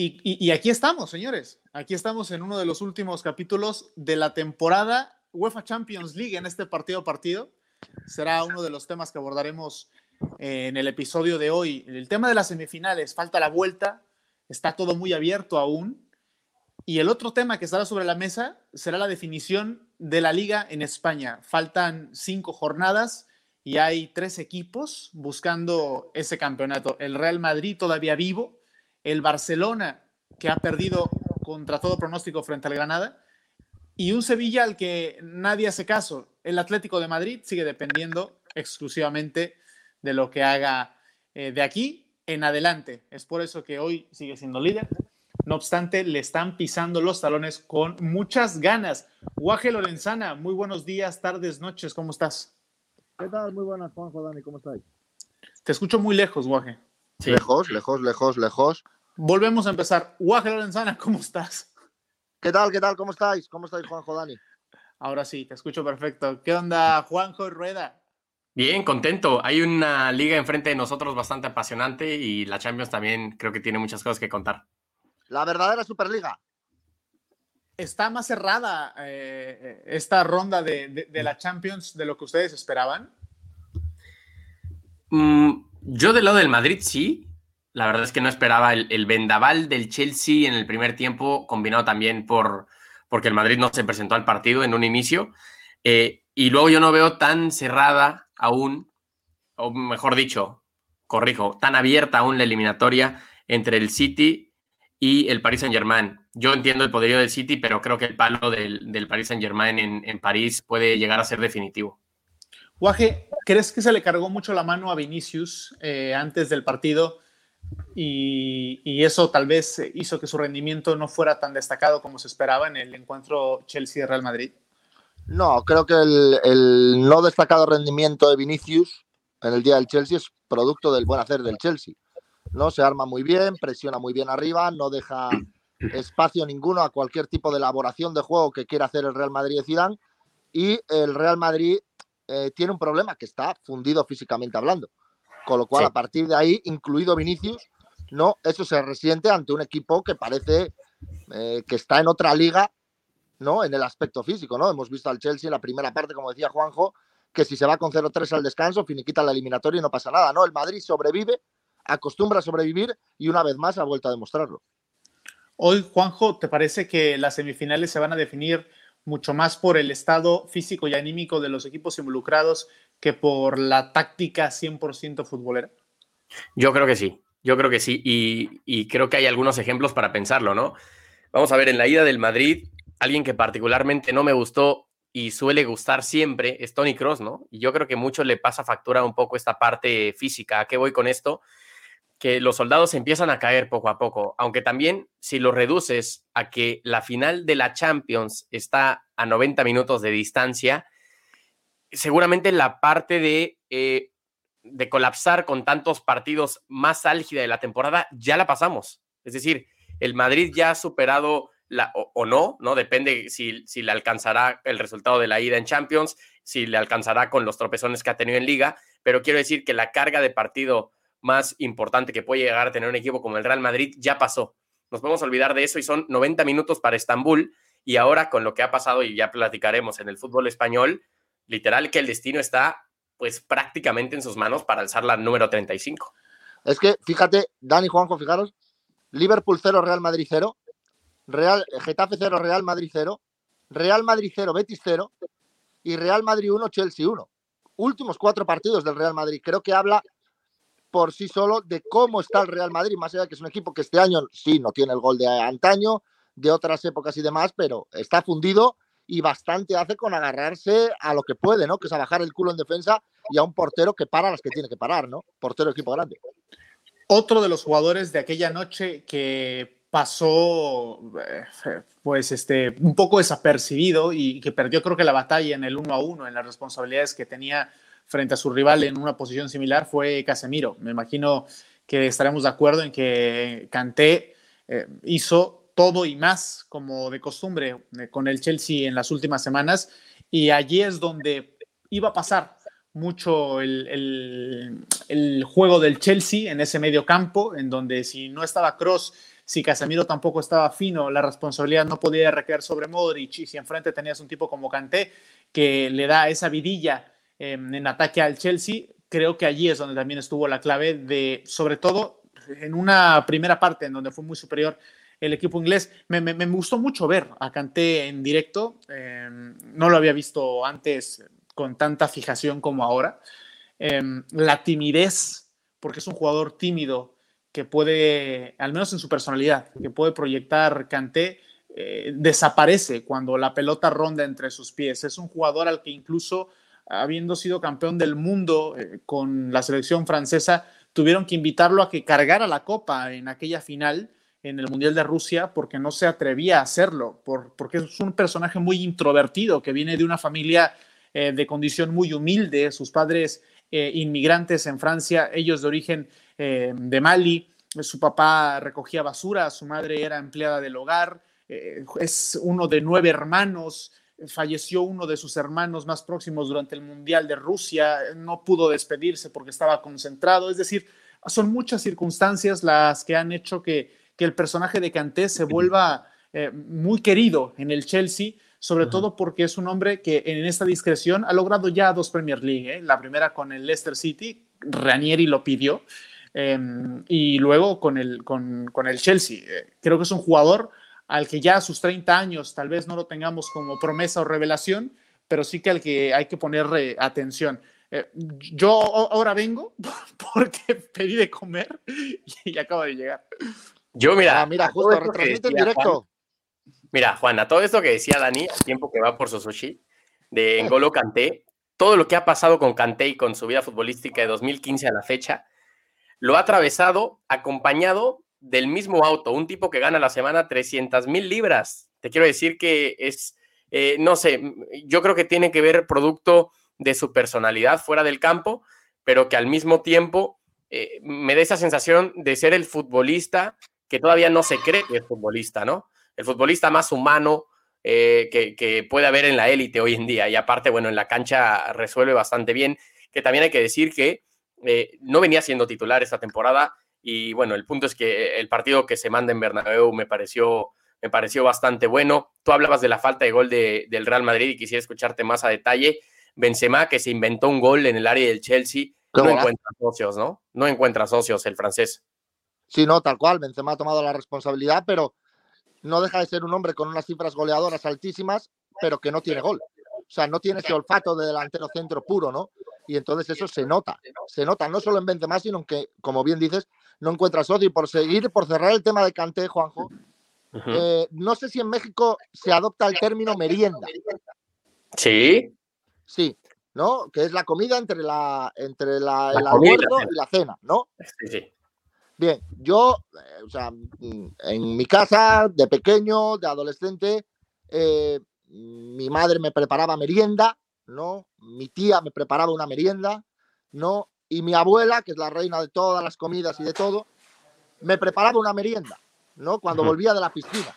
Y, aquí estamos, señores. Aquí estamos en uno de los últimos capítulos de la temporada UEFA Champions League en este partido a partido. Será uno de los temas que abordaremos en el episodio de hoy. El tema de las semifinales, falta la vuelta, está todo muy abierto aún. Y el otro tema que estará sobre la mesa será la definición de la liga en España. Faltan cinco jornadas y hay tres equipos buscando ese campeonato. El Real Madrid todavía vivo, el Barcelona, que ha perdido contra todo pronóstico frente al Granada, y un Sevilla al que nadie hace caso. El Atlético de Madrid sigue dependiendo exclusivamente de lo que haga eh, de aquí en adelante. Es por eso que hoy sigue siendo líder. No obstante, le están pisando los talones con muchas ganas. Guaje Lorenzana, muy buenos días, tardes, noches, ¿cómo estás? ¿Qué tal? Muy buenas, Juanjo, Dani, ¿cómo estáis? Te escucho muy lejos, Guaje. Lejos, lejos, lejos, lejos. Volvemos a empezar. Guaje Lorenzana, ¿cómo estás? ¿Qué tal? ¿Qué tal? ¿Cómo estáis? ¿Cómo estáis, Juanjo Dani? Ahora sí, te escucho perfecto. ¿Qué onda, Juanjo Rueda? Bien, contento. Hay una liga enfrente de nosotros bastante apasionante y la Champions también creo que tiene muchas cosas que contar. La verdadera Superliga. ¿Está más cerrada eh, esta ronda de, la Champions de lo que ustedes esperaban? Mm, yo del lado del Madrid sí, la verdad es que no esperaba el, vendaval del Chelsea en el primer tiempo, combinado también por porque el Madrid no se presentó al partido en un inicio. Eh, y luego yo no veo tan cerrada aún, o mejor dicho, corrijo, tan abierta aún la eliminatoria entre el City y el Paris Saint Germain. Yo entiendo el poderío del City, pero creo que el palo del, del Paris Saint Germain en, París puede llegar a ser definitivo. Guaje, ¿crees que se le cargó mucho la mano a Vinicius eh, antes del partido? Y, eso tal vez hizo que su rendimiento no fuera tan destacado como se esperaba en el encuentro Chelsea-Real Madrid? No, creo que el, no destacado rendimiento de Vinicius en el día del Chelsea es producto del buen hacer del Chelsea. ¿no? Se arma muy bien, presiona muy bien arriba, no deja espacio ninguno a cualquier tipo de elaboración de juego que quiera hacer el Real Madrid de Zidane y el Real Madrid eh, tiene un problema que está fundido físicamente hablando. Con lo cual, a partir de ahí, incluido Vinicius, no, eso se resiente ante un equipo que parece eh, que está en otra liga, ¿no? En el aspecto físico, ¿no? Hemos visto al Chelsea en la primera parte, como decía Juanjo, que si se va con 0-3 al descanso, finiquita la eliminatoria y no pasa nada, ¿no? El Madrid sobrevive, acostumbra a sobrevivir y una vez más ha vuelto a demostrarlo. Hoy, Juanjo, ¿te parece que las semifinales se van a definir mucho más por el estado físico y anímico de los equipos involucrados que por la táctica 100% futbolera? Yo creo que sí, yo creo que sí, y, creo que hay algunos ejemplos para pensarlo, ¿no? Vamos a ver, en la ida del Madrid, alguien que particularmente no me gustó y suele gustar siempre es Tony Cross, ¿no? Y yo creo que mucho le pasa factura un poco esta parte física. ¿A qué voy con esto? Que los soldados empiezan a caer poco a poco, aunque también si lo reduces a que la final de la Champions está a 90 minutos de distancia, seguramente la parte de, eh, de colapsar con tantos partidos más álgida de la temporada ya la pasamos. Es decir, el Madrid ya ha superado la, o, no, ¿no? Depende si, si le alcanzará el resultado de la ida en Champions, si le alcanzará con los tropezones que ha tenido en Liga, pero quiero decir que la carga de partido más importante que puede llegar a tener un equipo como el Real Madrid ya pasó. Nos podemos olvidar de eso y son 90 minutos para Estambul y ahora con lo que ha pasado y ya platicaremos en el fútbol español, literal que el destino está pues prácticamente en sus manos para alzar la número 35. Es que, fíjate, Dani Juanjo, fijaros, Liverpool 0, Real Madrid 0, Real, Getafe 0, Real Madrid 0, Real Madrid 0, Betis 0 y Real Madrid 1, Chelsea 1. Últimos cuatro partidos del Real Madrid. Creo que habla por sí solo de cómo está el Real Madrid, más allá de que es un equipo que este año sí no tiene el gol de antaño, de otras épocas y demás, pero está fundido y bastante hace con agarrarse a lo que puede, ¿no? Que es a bajar el culo en defensa y a un portero que para las que tiene que parar, ¿no? Portero equipo grande. Otro de los jugadores de aquella noche que pasó eh, pues este un poco desapercibido y que perdió creo que la batalla en el uno a uno en las responsabilidades que tenía frente a su rival en una posición similar fue Casemiro. Me imagino que estaremos de acuerdo en que Kanté eh, hizo todo y más, como de costumbre, eh, con el Chelsea en las últimas semanas. Y allí es donde iba a pasar mucho el, juego del Chelsea en ese medio campo, en donde si no estaba Cross, si Casemiro tampoco estaba fino, la responsabilidad no podía recaer sobre Modric y si enfrente tenías un tipo como Kanté que le da esa vidilla em, en ataque al Chelsea, creo que allí es donde también estuvo la clave de, sobre todo en una primera parte en donde fue muy superior el equipo inglés. Me, gustó mucho ver a Kanté en directo. Em, no lo había visto antes con tanta fijación como ahora. Em, la timidez, porque es un jugador tímido que puede, al menos en su personalidad, que puede proyectar Kanté, eh, desaparece cuando la pelota ronda entre sus pies. Es un jugador al que incluso habiendo sido campeón del mundo eh, con la selección francesa, tuvieron que invitarlo a que cargara la copa en aquella final en el Mundial de Rusia porque no se atrevía a hacerlo, por, porque es un personaje muy introvertido que viene de una familia eh, de condición muy humilde, sus padres eh, inmigrantes en Francia, ellos de origen eh, de Mali, su papá recogía basura, su madre era empleada del hogar, es uno de nueve hermanos, falleció uno de sus hermanos más próximos durante el Mundial de Rusia, no pudo despedirse porque estaba concentrado, es decir, son muchas circunstancias las que han hecho que que el personaje de Kanté se vuelva eh, muy querido en el Chelsea, sobre todo porque es un hombre que en esta discreción ha logrado ya dos Premier League, ¿eh? la primera con el Leicester City, Ranieri lo pidió, em, y luego con el, con, el Chelsea. Eh, creo que es un jugador al que ya a sus 30 años tal vez no lo tengamos como promesa o revelación, pero sí que al que hay que poner atención. yo ahora vengo porque pedí de comer y acabo de llegar. Yo, mira. Ah, mira, justo, retransmite en directo. mira, Juan, a todo esto que decía Dani, al tiempo que va por su sushi, de Engolo Kanté, todo lo que ha pasado con Kanté y con su vida futbolística de 2015 a la fecha, lo ha atravesado acompañado del mismo auto, un tipo que gana la semana 300 mil libras. Te quiero decir que es, eh, no sé, yo creo que tiene que ver producto de su personalidad fuera del campo, pero que al mismo tiempo eh, me da esa sensación de ser el futbolista que todavía no se cree que es futbolista, ¿no? El futbolista más humano eh, que, puede haber en la élite hoy en día. Y aparte, bueno, en la cancha resuelve bastante bien, que también hay que decir que eh, no venía siendo titular esta temporada. Y bueno, el punto es que el partido que se manda en Bernabéu me pareció, me pareció bastante bueno. Tú hablabas de la falta de gol del Real Madrid y quisiera escucharte más a detalle. Benzema, que se inventó un gol en el área del Chelsea, no encuentra socios, ¿no? No encuentra socios el francés. Sí, no, tal cual. Benzema ha tomado la responsabilidad, pero no deja de ser un hombre con unas cifras goleadoras altísimas, pero que no tiene gol. O sea, no tiene ese olfato de delantero centro puro, ¿no? Y entonces eso se nota. Se nota no solo en Benzema, sino que, como bien dices, no encuentra socio. Y por seguir, por cerrar el tema de Canté, Juanjo, eh, no sé si en México se adopta el término merienda. Sí. Sí, ¿no? Que es la comida entre la entre la, el almuerzo y la cena, ¿no? Sí, sí. Bien, yo, eh, o sea, mm, en mi casa, de pequeño, de adolescente, eh, mi madre me preparaba merienda, ¿no? Mi tía me preparaba una merienda, ¿no? Y mi abuela, que es la reina de todas las comidas y de todo, me preparaba una merienda, ¿no? Cuando volvía de la piscina.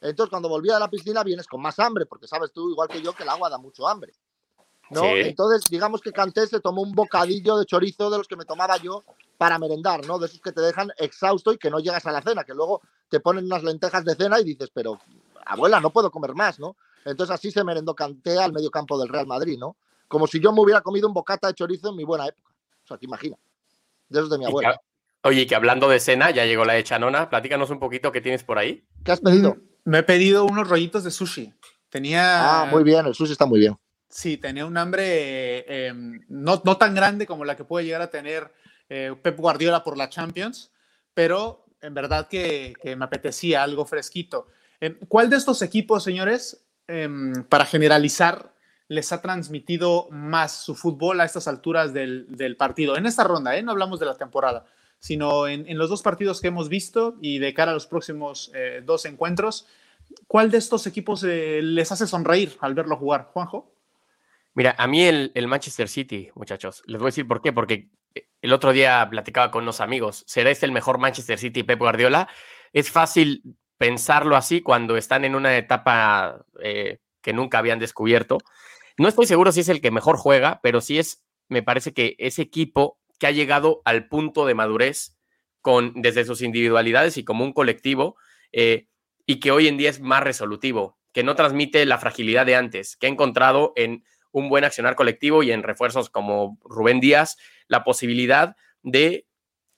Entonces, cuando volvía de la piscina vienes con más hambre, porque sabes tú, igual que yo, que el agua da mucho hambre. ¿no? Entonces, digamos que Canté se tomó un bocadillo de chorizo de los que me tomaba yo para merendar, ¿no? De esos que te dejan exhausto y que no llegas a la cena, que luego te ponen unas lentejas de cena y dices, pero abuela, no puedo comer más, ¿no? Entonces así se merendó Canté al medio campo del Real Madrid, ¿no? Como si yo me hubiera comido un bocata de chorizo en mi buena época. O sea, que imagina. De esos de mi abuela. oye, que hablando de cena, ya llegó la de Chanona. Platícanos un poquito qué tienes por ahí. ¿Qué has pedido? Mm, me he pedido unos rollitos de sushi. Tenía. Ah, muy bien, el sushi está muy bien. Sí, tenía un hambre em, no, no, tan grande como la que puede llegar a tener eh, Pep Guardiola por la Champions, pero en verdad que, me apetecía algo fresquito. ¿Cuál de estos equipos, señores, em, para generalizar, les ha transmitido más su fútbol a estas alturas del, partido? En esta ronda, ¿eh? no hablamos de la temporada, sino en, los dos partidos que hemos visto y de cara a los próximos eh, dos encuentros. ¿Cuál de estos equipos les hace sonreír al verlo jugar, Juanjo? Mira, a mí el, el, Manchester City, muchachos, les voy a decir por qué, porque el otro día platicaba con unos amigos, ¿será este el mejor Manchester City Pep Guardiola? Es fácil pensarlo así cuando están en una etapa eh, que nunca habían descubierto. No estoy seguro si es el que mejor juega, pero sí es, me parece que ese equipo que ha llegado al punto de madurez con, desde sus individualidades y como un colectivo, eh, y que hoy en día es más resolutivo, que no transmite la fragilidad de antes, que ha encontrado en un buen accionar colectivo y en refuerzos como Rubén Díaz la posibilidad de,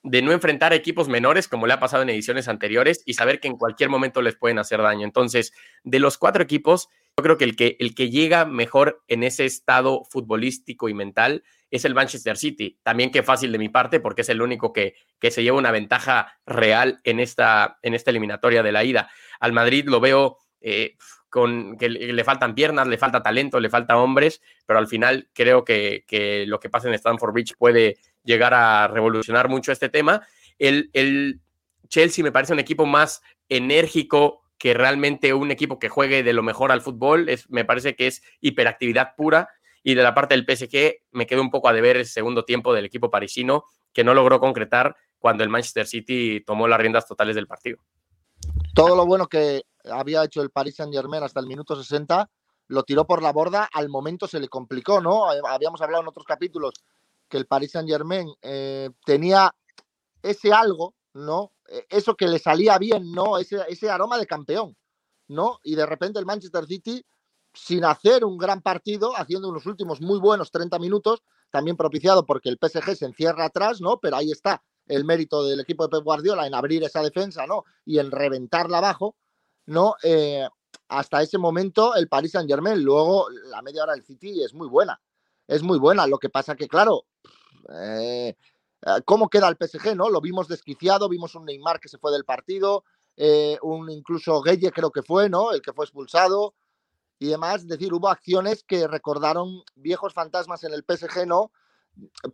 de no enfrentar equipos menores como le ha pasado en ediciones anteriores y saber que en cualquier momento les pueden hacer daño. Entonces, de los cuatro equipos, yo creo que el que, el que llega mejor en ese estado futbolístico y mental es el Manchester City. También que fácil de mi parte porque es el único que, que se lleva una ventaja real en esta, en esta eliminatoria de la ida. Al Madrid lo veo eh, con que le faltan piernas, le falta talento, le falta hombres, pero al final creo que, lo que pasa en Stanford Bridge puede llegar a revolucionar mucho este tema. El, el Chelsea me parece un equipo más enérgico, que realmente un equipo que juegue de lo mejor al fútbol. Es, me parece que es hiperactividad pura. Y de la parte del PSG me quedó un poco a deber el segundo tiempo del equipo parisino, que no logró concretar cuando el Manchester City tomó las riendas totales del partido. Todo lo bueno que había hecho el Paris Saint Germain hasta el minuto 60 lo tiró por la borda, al momento se le complicó, ¿no? Habíamos hablado en otros capítulos que el Paris Saint Germain eh, tenía ese algo, ¿no? Eh, eso que le salía bien, ¿no? Ese, ese aroma de campeón, ¿no? Y de repente el Manchester City, sin hacer un gran partido, haciendo unos últimos muy buenos 30 minutos, también propiciado porque el PSG se encierra atrás, ¿no? Pero ahí está el mérito del equipo de Pep Guardiola en abrir esa defensa, ¿no? Y en reventarla abajo, ¿no? Eh, hasta ese momento el Paris Saint Germain, luego la media hora del City es muy buena, es muy buena. Lo que pasa que, claro, eh, eh, cómo queda el PSG, ¿no? Lo vimos desquiciado, vimos un Neymar que se fue del partido, eh, un incluso Gueye creo que fue, ¿no? El que fue expulsado y demás. Es decir, hubo acciones que recordaron viejos fantasmas en el PSG, ¿no?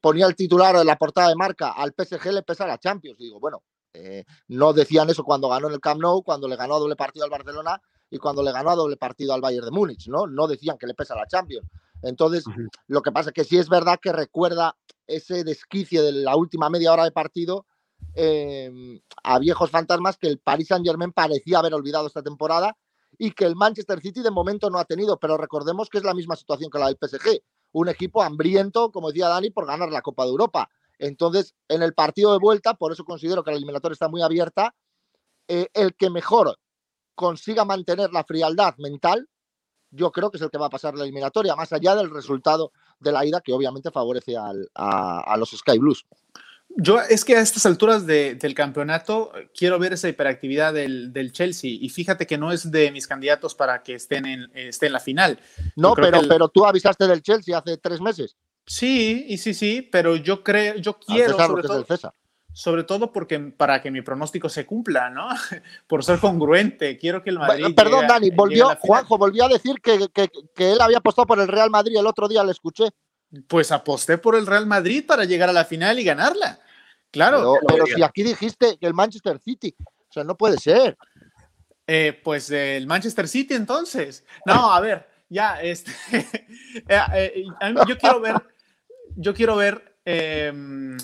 Ponía el titular en la portada de marca, al PSG le pesa la Champions. digo, bueno, eh, no decían eso cuando ganó en el Camp Nou, cuando le ganó a doble partido al Barcelona y cuando le ganó a doble partido al Bayern de Múnich, ¿no? No decían que le pesa la Champions. Entonces, lo que pasa es que sí es verdad que recuerda ese desquicio de la última media hora de partido em, a viejos fantasmas que el Paris Saint Germain parecía haber olvidado esta temporada y que el Manchester City de momento no ha tenido, pero recordemos que es la misma situación que la del PSG, un equipo hambriento, como decía Dani, por ganar la Copa de Europa. Entonces, en el partido de vuelta, por eso considero que la eliminatoria está muy abierta, eh, el que mejor consiga mantener la frialdad mental yo creo que es el que va a pasar la eliminatoria, más allá del resultado de la ida, que obviamente favorece a, los Sky Blues. Yo es que a estas alturas del campeonato quiero ver esa hiperactividad del, Chelsea y fíjate que no es de mis candidatos para que estén en, esté en la final. No, pero, pero tú avisaste del Chelsea hace tres meses. Sí, y sí, sí, pero yo creo, yo quiero sobre todo, sobre todo porque para que mi pronóstico se cumpla, ¿no? Por ser congruente, quiero que el Madrid. Perdón, Dani, volvió, Juanjo volvió a decir que, él había apostado por el Real Madrid el otro día, le escuché. Pues aposté por el Real Madrid para llegar a la final y ganarla. Claro. Pero, si aquí dijiste que el Manchester City, o sea, no puede ser. Eh, pues el Manchester City entonces. No, a ver, ya, este, eh, eh, yo quiero ver, yo quiero ver em,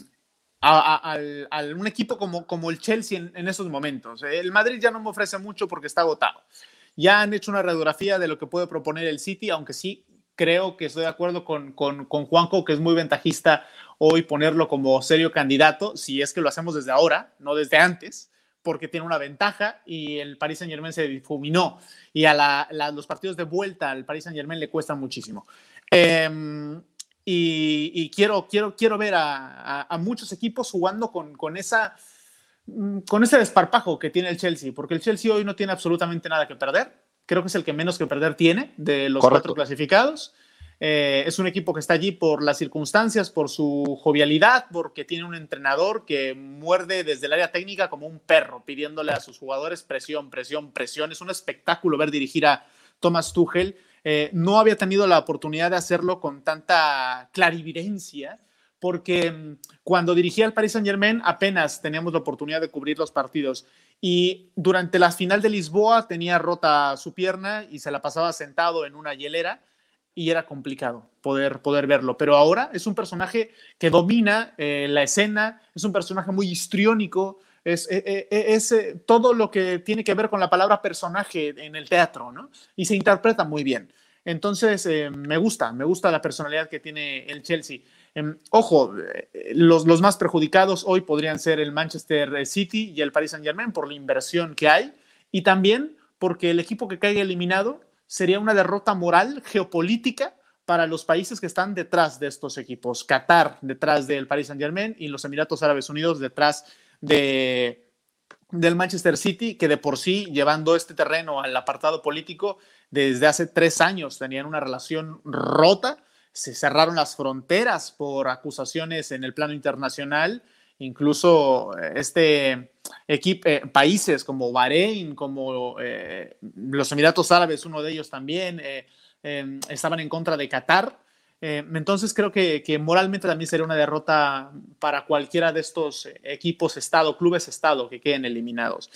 a, un equipo como, como el Chelsea en, en, esos momentos. El Madrid ya no me ofrece mucho porque está agotado. Ya han hecho una radiografía de lo que puede proponer el City, aunque sí creo que estoy de acuerdo con, con, con Juanco, que es muy ventajista hoy ponerlo como serio candidato, si es que lo hacemos desde ahora, no desde antes, porque tiene una ventaja y el Paris Saint Germain se difuminó y a los partidos de vuelta al Paris Saint Germain le cuestan muchísimo. Eh, y, quiero, quiero, quiero ver a, muchos equipos jugando con, con, esa, mm, con ese desparpajo que tiene el Chelsea, porque el Chelsea hoy no tiene absolutamente nada que perder. Creo que es el que menos que perder tiene de los cuatro clasificados. Eh, es un equipo que está allí por las circunstancias, por su jovialidad, porque tiene un entrenador que muerde desde el área técnica como un perro, pidiéndole a sus jugadores presión, presión, presión. Es un espectáculo ver dirigir a Thomas Tuchel. Eh, no había tenido la oportunidad de hacerlo con tanta clarividencia, porque mm, cuando dirigía al Paris Saint Germain apenas teníamos la oportunidad de cubrir los partidos. Y durante la final de Lisboa tenía rota su pierna y se la pasaba sentado en una hielera y era complicado poder, poder verlo. Pero ahora es un personaje que domina eh, la escena, es un personaje muy histriónico, es, e, e, e, es, eh, todo lo que tiene que ver con la palabra personaje en el teatro, ¿no? Y se interpreta muy bien. Entonces, eh, me gusta, me gusta la personalidad que tiene el Chelsea. Em, ojo, eh, los, los, más perjudicados hoy podrían ser el Manchester City y el Paris Saint Germain por la inversión que hay y también porque el equipo que caiga eliminado sería una derrota moral, geopolítica para los países que están detrás de estos equipos. Qatar detrás del Paris Saint Germain y los Emiratos Árabes Unidos detrás de, del Manchester City, que de por sí, llevando este terreno al apartado político, desde hace tres años tenían una relación rota, se cerraron las fronteras por acusaciones en el plano internacional, incluso eh, este equipo, eh, países como Bahrein, como eh, los Emiratos Árabes, uno de ellos también, em, estaban en contra de Qatar. entonces creo que, que, moralmente también sería una derrota para cualquiera de estos equipos Estado, clubes Estado que queden eliminados.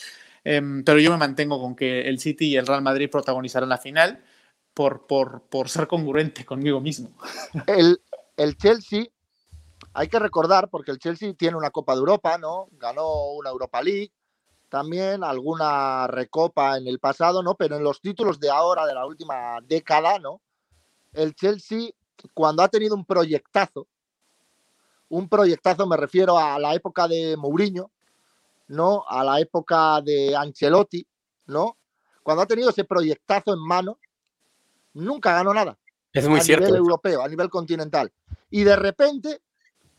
Em, pero yo me mantengo con que el City y el Real Madrid protagonizarán la final por, por, por ser congruente conmigo mismo. El, el Chelsea hay que recordar, porque el Chelsea tiene una Copa de Europa, ¿no? Ganó una Europa League, también alguna recopa en el pasado, ¿no? Pero en los títulos de ahora, de la última década, ¿no? El Chelsea, cuando ha tenido un proyectazo, un proyectazo me refiero a la época de Mourinho, ¿no? A la época de Ancelotti, ¿no? Cuando ha tenido ese proyectazo en mano, nunca ganó nada. Es muy a cierto. A nivel europeo, a nivel continental. Y de repente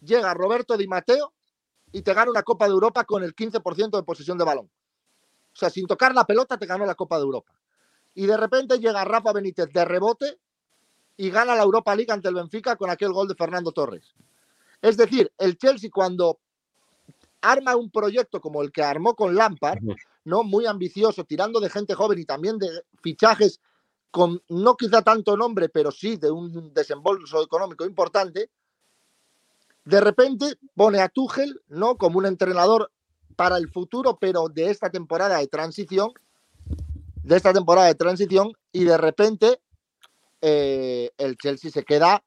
llega Roberto Di Matteo y te gana una Copa de Europa con el 15% de posesión de balón. O sea, sin tocar la pelota te ganó la Copa de Europa. Y de repente llega Rafa Benítez de rebote y gana la Europa League ante el Benfica con aquel gol de Fernando Torres. Es decir, el Chelsea cuando arma un proyecto como el que armó con Lampard, ¿no? Muy ambicioso, tirando de gente joven y también de fichajes con no quizá tanto nombre, pero sí de un desembolso económico importante, de repente pone a Tuchel, ¿no? Como un entrenador para el futuro, pero de esta temporada de transición, de esta temporada de transición, y de repente eh, el Chelsea se queda,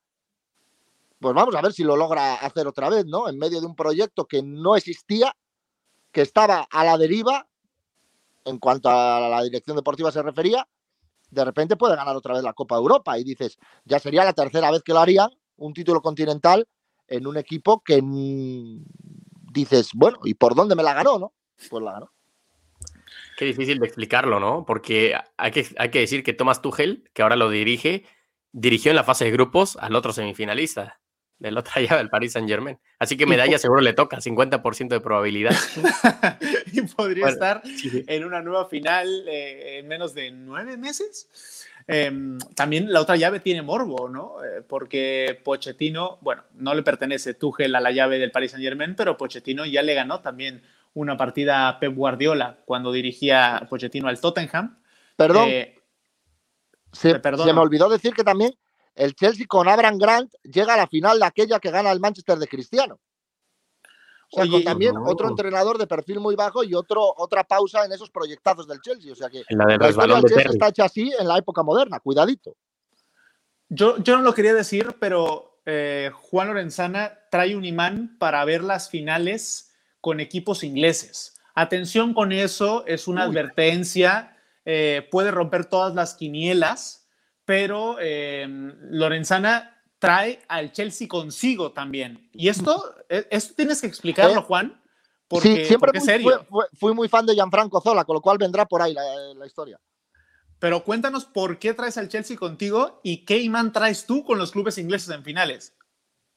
pues vamos a ver si lo logra hacer otra vez, ¿no? En medio de un proyecto que no existía, que estaba a la deriva en cuanto a la dirección deportiva se refería, de repente puede ganar otra vez la Copa Europa y dices, ya sería la tercera vez que lo harían, un título continental en un equipo que dices, bueno, ¿y por dónde me la ganó, no? Pues la ganó. Qué difícil de explicarlo, ¿no? Porque hay que, hay que decir que Thomas Tuchel, que ahora lo dirige, dirigió en la fase de grupos al otro semifinalista del otro llave del Paris Saint Germain. Así que medalla seguro le toca, 50% de probabilidad. y podría bueno, estar sí. en una nueva final eh, en menos de nueve meses. Eh, también la otra llave tiene morbo, ¿no? Eh, porque Pochettino, bueno, no le pertenece Tuchel a la llave del Paris Saint Germain, pero Pochettino ya le ganó también una partida a Pep Guardiola cuando dirigía Pochettino al Tottenham. Perdón. Se, se, me olvidó decir que también el Chelsea con Abraham Grant llega a la final de aquella que gana el Manchester de Cristiano. O sea, Oye, con también no. otro entrenador de perfil muy bajo y otro, otra pausa en esos proyectazos del Chelsea. O sea que la, del la historia del de Chelsea Terry. está hecha así en la época moderna. Cuidadito. Yo, yo no lo quería decir, pero eh, Juan Lorenzana trae un imán para ver las finales con equipos ingleses. Atención con eso, es una Uy. advertencia, eh, puede romper todas las quinielas, pero eh, Lorenzana trae al Chelsea consigo también. Y esto, esto tienes que explicarlo, Juan. Porque, sí, siempre porque fui, serio. Fui, fui, muy fan de Gianfranco Zola, con lo cual vendrá por ahí la, la, historia. Pero cuéntanos por qué traes al Chelsea contigo y qué imán traes tú con los clubes ingleses en finales.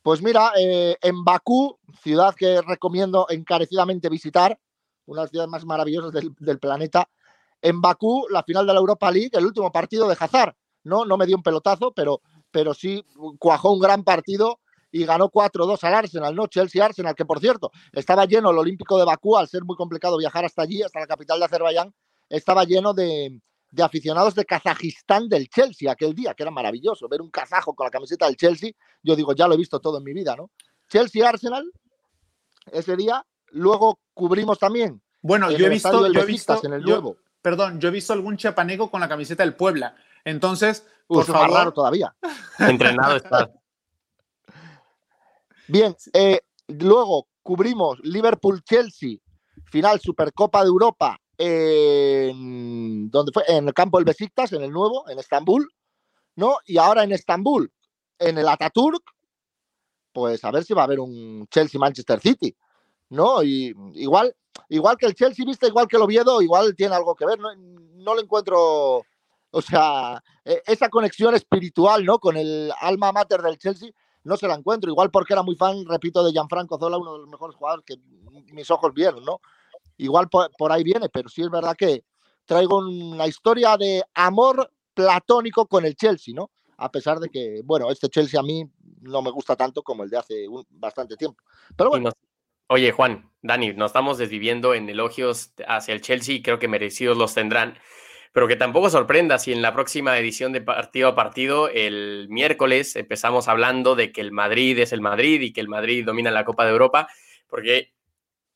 Pues mira, eh, en Bakú, ciudad que recomiendo encarecidamente visitar, una de las ciudades más maravillosas del, del, planeta, en Bakú, la final de la Europa League, el último partido de Hazard. No, no me dio un pelotazo, pero, pero sí cuajó un gran partido y ganó 4-2 al Arsenal, ¿no? Chelsea-Arsenal, que por cierto, estaba lleno el Olímpico de Bakú, al ser muy complicado viajar hasta allí, hasta la capital de Azerbaiyán, estaba lleno de, de aficionados de Kazajistán del Chelsea aquel día, que era maravilloso, ver un kazajo con la camiseta del Chelsea, yo digo, ya lo he visto todo en mi vida, ¿no? Chelsea-Arsenal, ese día, luego cubrimos también. Bueno, yo he visto, yo he visto, perdón, yo he visto algún chapaneco con la camiseta del Puebla, entonces, por Uf, favor. raro todavía. Entrenado está. Bien, eh, luego cubrimos Liverpool-Chelsea, final Supercopa de Europa, en, donde fue? en el campo del Besiktas, en el nuevo, en Estambul, ¿no? Y ahora en Estambul, en el Ataturk, pues a ver si va a haber un Chelsea-Manchester City, ¿no? Y igual, igual que el Chelsea, viste, igual que el Oviedo, igual tiene algo que ver, no, no le encuentro, o sea, e, esa conexión espiritual, ¿no? Con el alma mater del Chelsea, no se la encuentro, igual porque era muy fan, repito, de Gianfranco Zola, uno de los mejores jugadores que mis ojos vieron, ¿no? Igual por, por ahí viene, pero sí es verdad que traigo una historia de amor platónico con el Chelsea, ¿no? A pesar de que, bueno, este Chelsea a mí no me gusta tanto como el de hace un, bastante tiempo. Pero bueno. Oye, Juan, Dani, nos estamos desviviendo en elogios hacia el Chelsea y creo que merecidos los tendrán. Pero que tampoco sorprenda si en la próxima edición de partido a partido, el miércoles, empezamos hablando de que el Madrid es el Madrid y que el Madrid domina la Copa de Europa, porque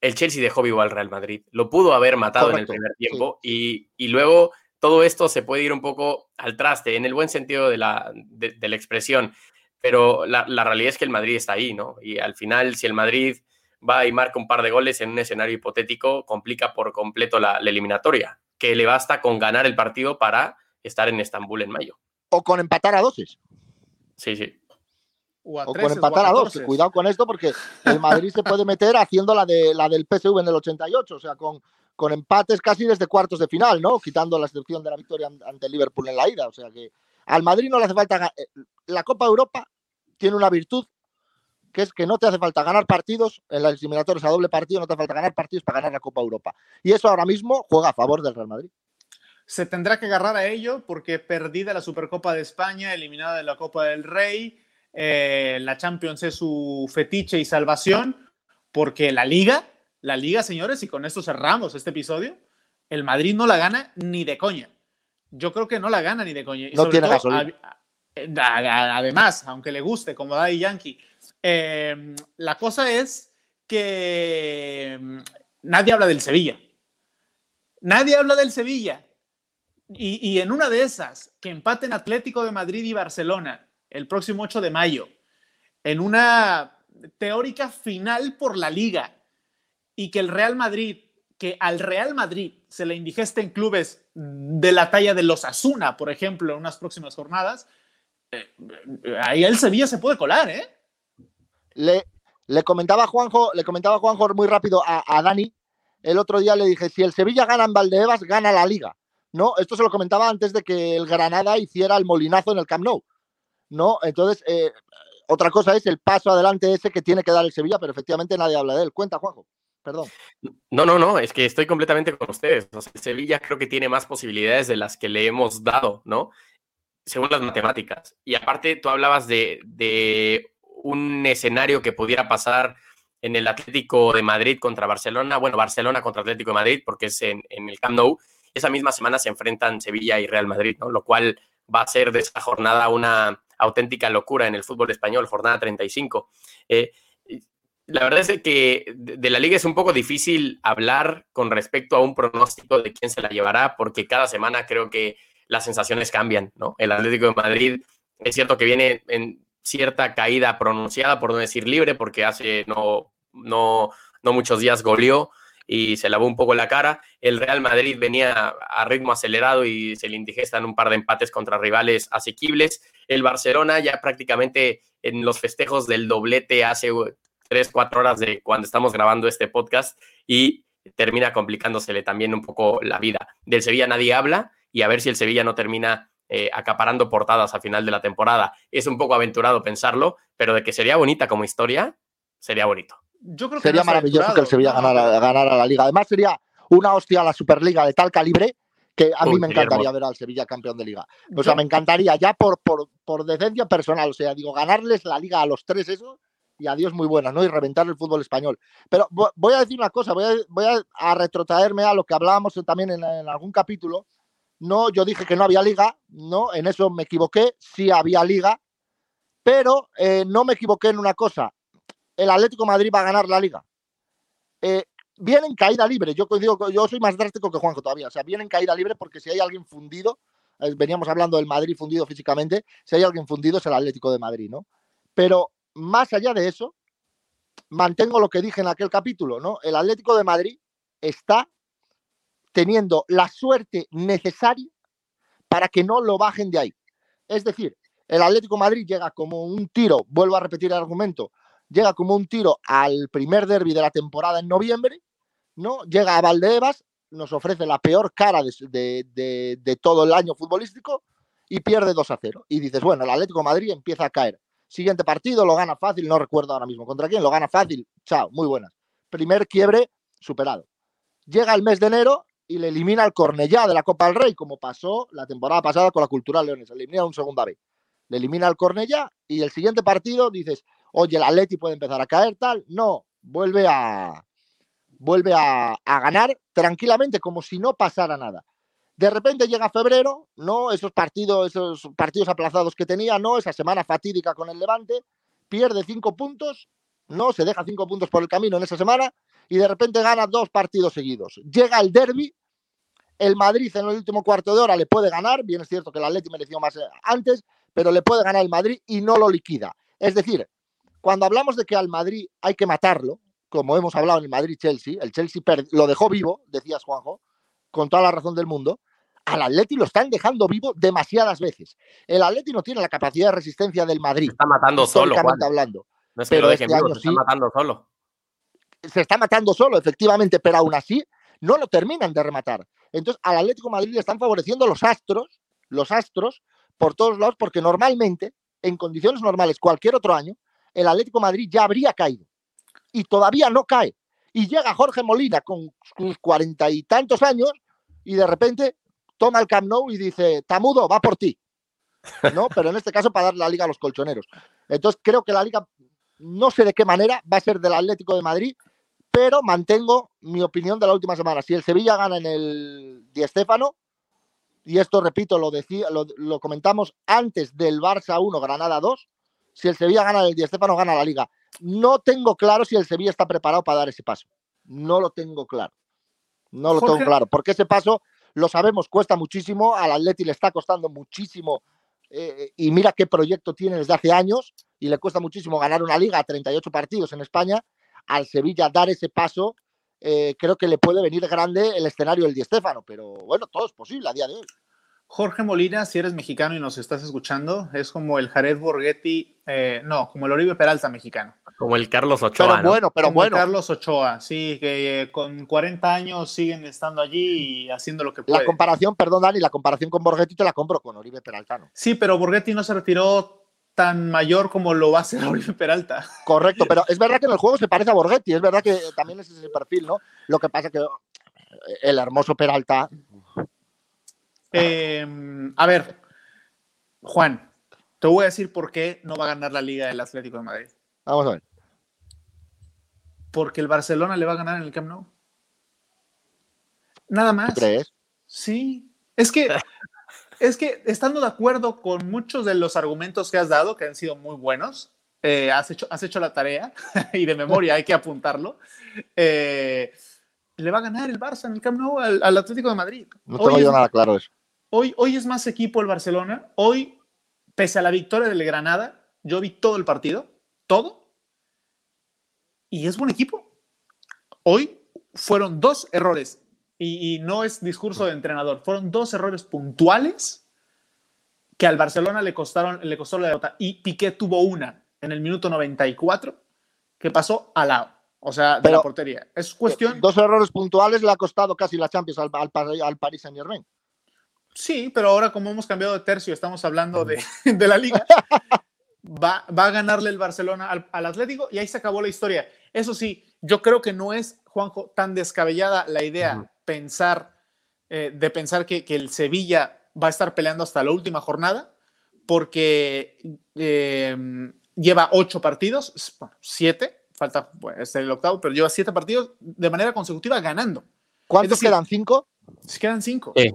el Chelsea dejó vivo al Real Madrid. Lo pudo haber matado en el primer tiempo y, y, luego todo esto se puede ir un poco al traste, en el buen sentido de la, de, de la expresión. Pero la, la, realidad es que el Madrid está ahí, ¿no? Y al final, si el Madrid va y marca un par de goles en un escenario hipotético, complica por completo la, la eliminatoria, que le basta con ganar el partido para estar en Estambul en mayo. O con empatar a doses. Sí, sí. O, a o con empatar a, a dos. Cuidado con esto porque el Madrid se puede meter haciendo la, de, la del PSV en el 88, o sea, con, con empates casi desde cuartos de final, ¿no? Quitando la excepción de la victoria ante el Liverpool en la ida. O sea que al Madrid no le hace falta. eh, La Copa Europa tiene una virtud que es que no te hace falta ganar partidos en las eliminatorias a doble partido, no te hace falta ganar partidos para ganar la Copa Europa. Y eso ahora mismo juega a favor del Real Madrid. Se tendrá que agarrar a ello porque perdida la Supercopa de España, eliminada de la Copa del Rey, eh, la Champions es su fetiche y salvación, porque la Liga, la Liga, señores, y con esto cerramos este episodio, el Madrid no la gana ni de coña. Yo creo que no la gana ni de coña. Y no tiene todo, gasolina. Además, aunque le guste, como Daddy Yankee, eh, la cosa es que mm, nadie habla del Sevilla. Nadie habla del Sevilla. Y, en una de esas, que empaten Atlético de Madrid y Barcelona el próximo 8 de mayo, en una teórica final por la liga, y que el Real Madrid, que al Real Madrid se le indigesten clubes de la talla de los Asuna, por ejemplo, en unas próximas jornadas, eh, ahí el Sevilla se puede colar, ¿eh? Le, le comentaba Juanjo, le comentaba Juanjo muy rápido a, a, Dani. El otro día le dije: si el Sevilla gana en Valdebebas, gana la liga. No, esto se lo comentaba antes de que el Granada hiciera el molinazo en el Camp Nou. No, entonces, eh, otra cosa es el paso adelante ese que tiene que dar el Sevilla, pero efectivamente nadie habla de él. Cuenta, Juanjo. Perdón. No, no, no, es que estoy completamente con ustedes. O Sevilla creo que tiene más posibilidades de las que le hemos dado, ¿no? Según las matemáticas. Y aparte, tú hablabas de, de un escenario que pudiera pasar en el Atlético de Madrid contra Barcelona, bueno, Barcelona contra Atlético de Madrid, porque es en, el Camp Nou, esa misma semana se enfrentan Sevilla y Real Madrid. Lo cual va a ser de esa jornada una auténtica locura en el fútbol español, jornada 35. Eh, la verdad es que de la liga es un poco difícil hablar con respecto a un pronóstico de quién se la llevará, porque cada semana creo que las sensaciones cambian, ¿no? El Atlético de Madrid es cierto que viene en cierta caída pronunciada, por no decir libre, porque hace no, no, no muchos días goleó y se lavó un poco la cara. El Real Madrid venía a ritmo acelerado y se le indigestan un par de empates contra rivales asequibles. El Barcelona ya prácticamente en los festejos del doblete hace tres, cuatro horas de cuando estamos grabando este podcast y termina complicándosele también un poco la vida. Del Sevilla nadie habla y a ver si el Sevilla no termina eh, acaparando portadas a final de la temporada. Es un poco aventurado pensarlo, pero de que sería bonita como historia, sería bonito. Yo creo que sería no maravilloso que el Sevilla ganara, ganara, la liga. Además, sería una hostia a la Superliga de tal calibre que a Uy, mí me encantaría ver al Sevilla campeón de liga. O sea, me encantaría ya por, por, por decencia personal. O sea, digo, ganarles la liga a los tres, eso, y adiós muy buenas, ¿no? Y reventar el fútbol español. Pero voy a decir una cosa, voy a, voy a, a retrotraerme a lo que hablábamos también en, en, algún capítulo. No, yo dije que no había liga, no, en eso me equivoqué, sí había liga, pero eh, no me equivoqué en una cosa el Atlético Madrid va a ganar la liga. Eh, viene en caída libre. Yo, yo soy más drástico que Juanjo todavía. O sea, viene en caída libre porque si hay alguien fundido, eh, veníamos hablando del Madrid fundido físicamente, si hay alguien fundido es el Atlético de Madrid, ¿no? Pero más allá de eso, mantengo lo que dije en aquel capítulo, ¿no? El Atlético de Madrid está teniendo la suerte necesaria para que no lo bajen de ahí. Es decir, el Atlético de Madrid llega como un tiro, vuelvo a repetir el argumento, llega como un tiro al primer derby de la temporada en noviembre, ¿no? Llega a Valdebebas, nos ofrece la peor cara de, de, todo el año futbolístico y pierde 2 a 0. Y dices, bueno, el Atlético de Madrid empieza a caer. Siguiente partido, lo gana fácil, no recuerdo ahora mismo contra quién, lo gana fácil, chao, muy buenas. Primer quiebre superado. Llega el mes de enero y le elimina al Cornellá de la Copa del Rey, como pasó la temporada pasada con la Cultural Leones, elimina un segunda vez. Le elimina al Cornellá y el siguiente partido dices, oye, el Atleti puede empezar a caer, tal. No, vuelve a, vuelve a, ganar tranquilamente, como si no pasara nada. De repente llega febrero, ¿no? Esos partidos, esos partidos aplazados que tenía, ¿no? Esa semana fatídica con el Levante, pierde cinco puntos, ¿no? Se deja cinco puntos por el camino en esa semana y de repente gana dos partidos seguidos. Llega el derby, el Madrid en el último cuarto de hora le puede ganar, bien es cierto que el Atleti mereció más eh, antes, pero le puede ganar el Madrid y no lo liquida. Es decir, cuando hablamos de que al Madrid hay que matarlo, como hemos hablado en el Madrid-Chelsea, el Chelsea lo dejó vivo, decías Juanjo, con toda la razón del mundo, al Atleti lo están dejando vivo demasiadas veces. El Atleti no tiene la capacidad de resistencia del Madrid. Se está matando solo, hablando. No es que pero este año se está matando solo. Se está matando solo, efectivamente, pero aún así no lo terminan de rematar. Entonces, al Atlético Madrid le están favoreciendo los astros, los astros, por todos lados, porque normalmente, en condiciones normales, cualquier otro año, el Atlético Madrid ya habría caído. Y todavía no cae. Y llega Jorge Molina con sus cuarenta y tantos años y de repente toma el Camp Nou y dice, Tamudo, va por ti. ¿No? Pero en este caso para dar la liga a los colchoneros. Entonces creo que la liga, no sé de qué manera, va a ser del Atlético de Madrid, pero mantengo mi opinión de la última semana. Si el Sevilla gana en el Di Stéfano, y esto repito, lo, decía, lo, lo comentamos antes del Barça 1, Granada 2, si el Sevilla gana el Di Stéfano, gana la liga. No tengo claro si el Sevilla está preparado para dar ese paso. No lo tengo claro. No lo tengo claro. Porque ese paso, lo sabemos, cuesta muchísimo. Al Atleti le está costando muchísimo. Eh, y mira qué proyecto tiene desde hace años. Y le cuesta muchísimo ganar una liga a 38 partidos en España. Al Sevilla dar ese paso, eh, creo que le puede venir grande el escenario del Di Stéfano. Pero bueno, todo es posible a día de hoy. Jorge Molina, si eres mexicano y nos estás escuchando, es como el Jared Borghetti, eh, no, como el Oribe Peralta mexicano. Como el Carlos Ochoa. Pero bueno, pero bueno. Carlos Ochoa, sí, que eh, con 40 años siguen estando allí y haciendo lo que pueden. La comparación, perdón, Dani, la comparación con Borghetti te la compro con Oribe Peralta. Sí, pero Borghetti no se retiró tan mayor como lo va a hacer Oribe Peralta. Correcto, pero es verdad que en el juego se parece a Borghetti, es verdad que también es ese perfil, ¿no? Lo que pasa que el hermoso Peralta Em, a ver, Juan, te voy a decir por qué no va a ganar la Liga del Atlético de Madrid. Vamos a ver. Porque el Barcelona le va a ganar en el Camp Nou. Nada más. ¿Crees? Sí. Es que, es que estando de acuerdo con muchos de los argumentos que has dado, que han sido muy buenos, eh, has, hecho, has hecho la tarea y de memoria hay que apuntarlo. Eh, le va a ganar el Barça en el Camp Nou al, Atlético de Madrid. No tengo yo nada claro eso. Hoy, es más equipo el Barcelona. Hoy, pese a la victoria del Granada, yo vi todo el partido, todo, y es buen equipo. Hoy fueron dos errores, y, no es discurso de entrenador, fueron dos errores puntuales que al Barcelona le costaron, le costó la derrota. Y Piqué tuvo una en el minuto 94 que pasó al lado. O sea, de la portería. Es cuestión. Dos errores puntuales le ha costado casi la Champions al, al, al Paris Saint Germain. Sí, pero ahora como hemos cambiado de tercio, estamos hablando de, la liga, va, a ganarle el Barcelona al, Atlético y ahí se acabó la historia. Eso sí, yo creo que no es, Juanjo, tan descabellada la idea pensar, eh, de pensar que, el Sevilla va a estar peleando hasta la última jornada, porque eh, lleva ocho partidos, siete, falta pues, el octavo, pero lleva siete partidos de manera consecutiva ganando. ¿Cuántos quedan? ¿Cinco? Quedan cinco. Sí.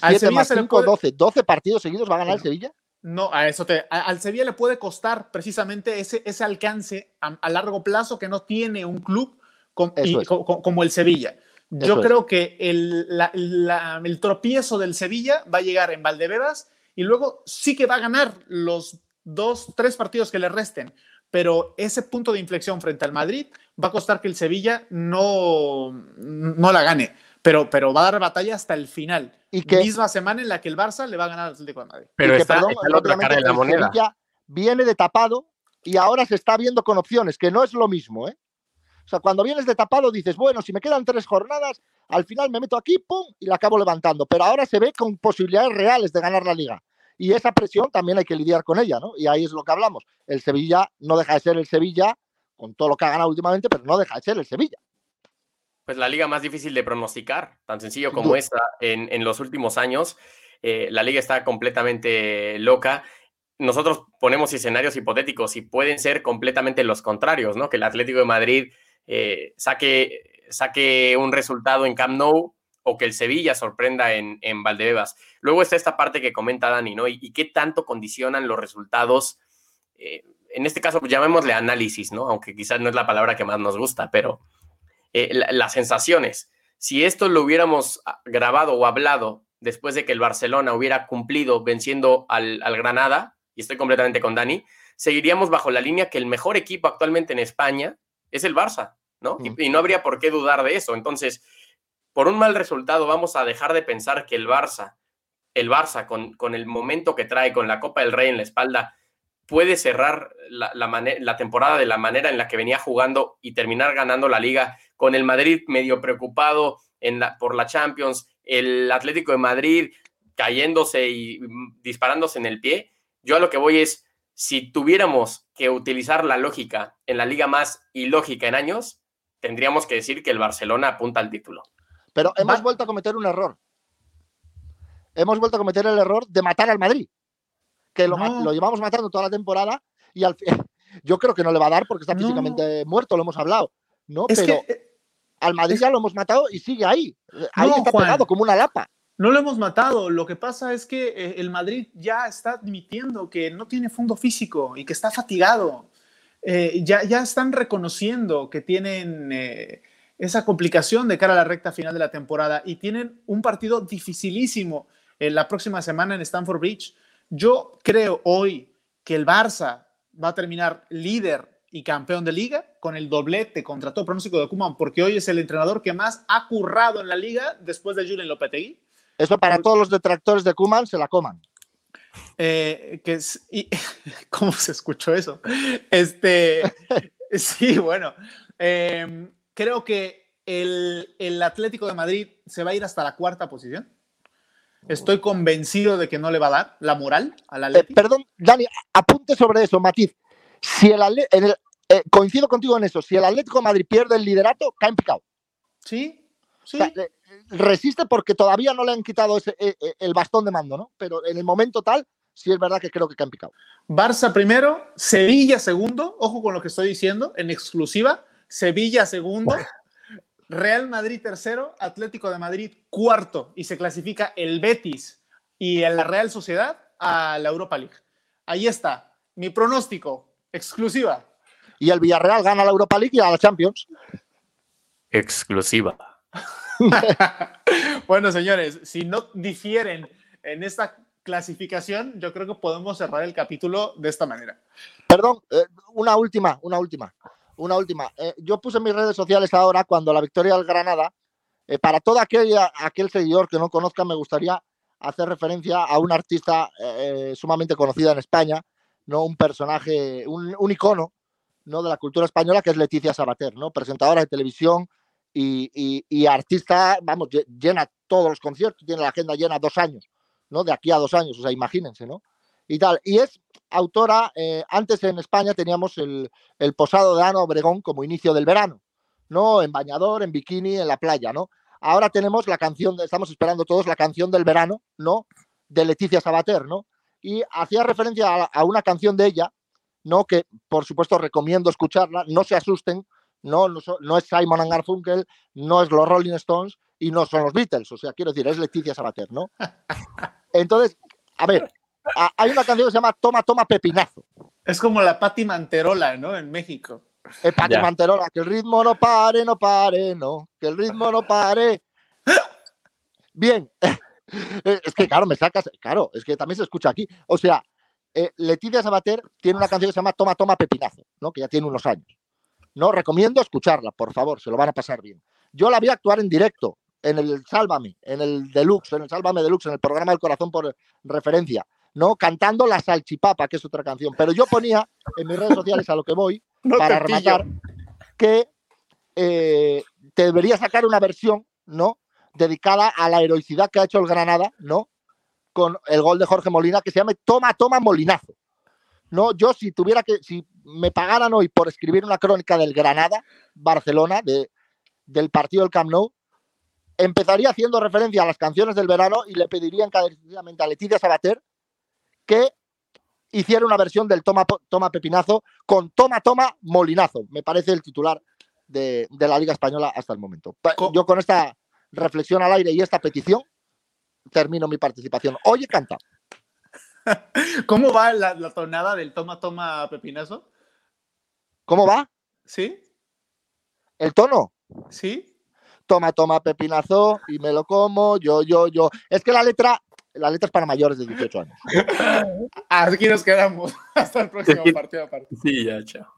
Al 7 más 5, 12. ¿12 partidos seguidos va a ganar el Sevilla? No, a eso te. al Sevilla le puede costar precisamente ese, ese alcance a, largo plazo que no tiene un club como el Sevilla. Yo creo que el, el, tropiezo del Sevilla va a llegar en Valdebebas y luego sí que va a ganar los dos, tres partidos que le resten, pero ese punto de inflexión frente al Madrid va a costar que el Sevilla no, no la gane pero, pero va a dar batalla hasta el final. Y que, Misma semana en la que el Barça le va a ganar al Atlético de Madrid. Pero está, la otra cara de la moneda. viene de tapado y ahora se está viendo con opciones, que no es lo mismo, ¿eh? O sea, cuando vienes de tapado dices, bueno, si me quedan tres jornadas, al final me meto aquí, pum, y la acabo levantando. Pero ahora se ve con posibilidades reales de ganar la liga. Y esa presión también hay que lidiar con ella, ¿no? Y ahí es lo que hablamos. El Sevilla no deja de ser el Sevilla, con todo lo que ha ganado últimamente, pero no deja de ser el Sevilla. Pues la liga más difícil de pronosticar, tan sencillo como esta, en, en los últimos años. Eh, la liga está completamente loca nosotros ponemos escenarios hipotéticos y pueden ser completamente los contrarios, ¿no? Que el Atlético de Madrid eh, saque, saque un resultado en Camp Nou o que el Sevilla sorprenda en, en Valdebebas. Luego está esta parte que comenta Dani, ¿no? Y, qué tanto condicionan los resultados. Eh, en este caso, pues llamémosle análisis, ¿no? Aunque quizás no es la palabra que más nos gusta, pero eh, las sensaciones. Si esto lo hubiéramos grabado o hablado después de que el Barcelona hubiera cumplido venciendo al, al Granada, y estoy completamente con Dani, seguiríamos bajo la línea que el mejor equipo actualmente en España es el Barça, ¿no? Y, no habría por qué dudar de eso. Entonces, por un mal resultado, vamos a dejar de pensar que el Barça, el Barça, con, con el momento que trae, con la Copa del Rey en la espalda, puede cerrar la, la, temporada de la manera en la que venía jugando y terminar ganando la liga, con el Madrid medio preocupado en la, por la Champions, el Atlético de Madrid cayéndose y mm, disparándose en el pie. Yo a lo que voy es, si tuviéramos que utilizar la lógica en la liga más ilógica en años, tendríamos que decir que el Barcelona apunta al título. Pero hemos vuelto a cometer un error. Hemos vuelto a cometer el error de matar al Madrid, que lo, llevamos matando toda la temporada y al yo creo que no le va a dar porque está físicamente muerto, lo hemos hablado, ¿no? Pero eh, al Madrid ya lo hemos matado y sigue ahí. Ahí está pegado como una lapa. No lo hemos matado. Lo que pasa es que eh, el Madrid ya está admitiendo que no tiene fondo físico y que está fatigado. Eh, ya, ya están reconociendo que tienen eh, esa complicación de cara a la recta final de la temporada y tienen un partido dificilísimo en la próxima semana en Stamford Bridge. Yo creo hoy que el Barça va a terminar líder y campeón de liga con el doblete contra todo pronóstico de Kuman, porque hoy es el entrenador que más ha currado en la liga después de Julen Lopetegui. Eso para todos los detractores de Kuman se la coman. Eh, que ¿Cómo se escuchó eso? Este, sí, bueno, em, creo que el, Atlético de Madrid se va a ir hasta la cuarta posición. Estoy convencido de que no le va a dar la moral al eh, Atlético. perdón, Dani, apunte sobre eso, Matiz. Si el, eh, coincido contigo en eso, si el Atlético de Madrid pierde el liderato, cae en picado. Sí, sí resiste porque todavía no le han quitado ese, e, e, el bastón de mando, ¿no? Pero en el momento tal, sí es verdad que creo que han picado. Barça primero, Sevilla segundo, ojo con lo que estoy diciendo, en exclusiva, Sevilla segundo, Real Madrid tercero, Atlético de Madrid cuarto y se clasifica el Betis y la Real Sociedad a la Europa League. Ahí está, mi pronóstico, exclusiva. Y el Villarreal gana la Europa League y a la Champions. Exclusiva. bueno, señores, si no difieren en esta clasificación, yo creo que podemos cerrar el capítulo de esta manera. Perdón, eh, una última, una última, una última. Eh, yo puse en mis redes sociales ahora, cuando la victoria del Granada, eh, para todo aquel, aquel seguidor que no conozca, me gustaría hacer referencia a una artista sumamente conocida en España, ¿no? un personaje, un, un, icono ¿no? de la cultura española, que es Leticia Sabater, ¿no? presentadora de televisión, y, artista, vamos, llena todos los conciertos, tiene la agenda llena dos años, ¿no? De aquí a dos años, o sea, imagínense, ¿no? Y tal. Y es autora, eh, antes en España teníamos el, posado de Ana Obregón como inicio del verano, ¿no? En bañador, en bikini, en la playa, ¿no? Ahora tenemos la canción, estamos esperando todos la canción del verano, ¿no? De Leticia Sabater, ¿no? Y hacía referencia a una canción de ella, ¿no? Que por supuesto recomiendo escucharla, no se asusten, no, no, es Simon Garfunkel, no es los Rolling Stones y no son los Beatles. O sea, quiero decir, es Leticia Sabater, ¿no? Entonces, a ver, hay una canción que se llama Toma, toma pepinazo. Es como la Patti Manterola, ¿no? En México. Es Patti Manterola, que el ritmo no pare, no pare, no, que el ritmo no pare. Bien, es que claro, me sacas, claro, es que también se escucha aquí. O sea, eh, Leticia Sabater tiene una canción que se llama Toma, toma pepinazo, ¿no? Que ya tiene unos años. No, recomiendo escucharla, por favor, se lo van a pasar bien. Yo la vi actuar en directo, en el Sálvame, en el Deluxe, en el Sálvame Deluxe, en el programa del corazón por referencia. ¿no? Cantando La Salchipapa, que es otra canción. Pero yo ponía en mis redes sociales a lo que voy, para rematar, que eh, te debería sacar una versión, ¿no? Dedicada a la heroicidad que ha hecho el Granada, ¿no? Con el gol de Jorge Molina, que se llame Toma, Toma, Molinazo. No, yo si tuviera que, si me pagaran hoy por escribir una crónica del Granada, Barcelona, de, del partido del Camp Nou, empezaría haciendo referencia a las canciones del verano y le pediría encarecidamente a Leticia Sabater que hiciera una versión del Toma, Toma Pepinazo con Toma, Toma, Molinazo. Me parece el titular de, la Liga Española hasta el momento. Yo con esta reflexión al aire y esta petición termino mi participación. Oye, canta. ¿Cómo va la, la, tonada del toma, toma, pepinazo? ¿Cómo va? ¿Sí? ¿El tono? Sí. Toma, toma, pepinazo y me lo como, yo, yo, yo. Es que la letra, la letra es para mayores de 18 años. Aquí nos quedamos. Hasta el próximo partido. Sí, ya, chao.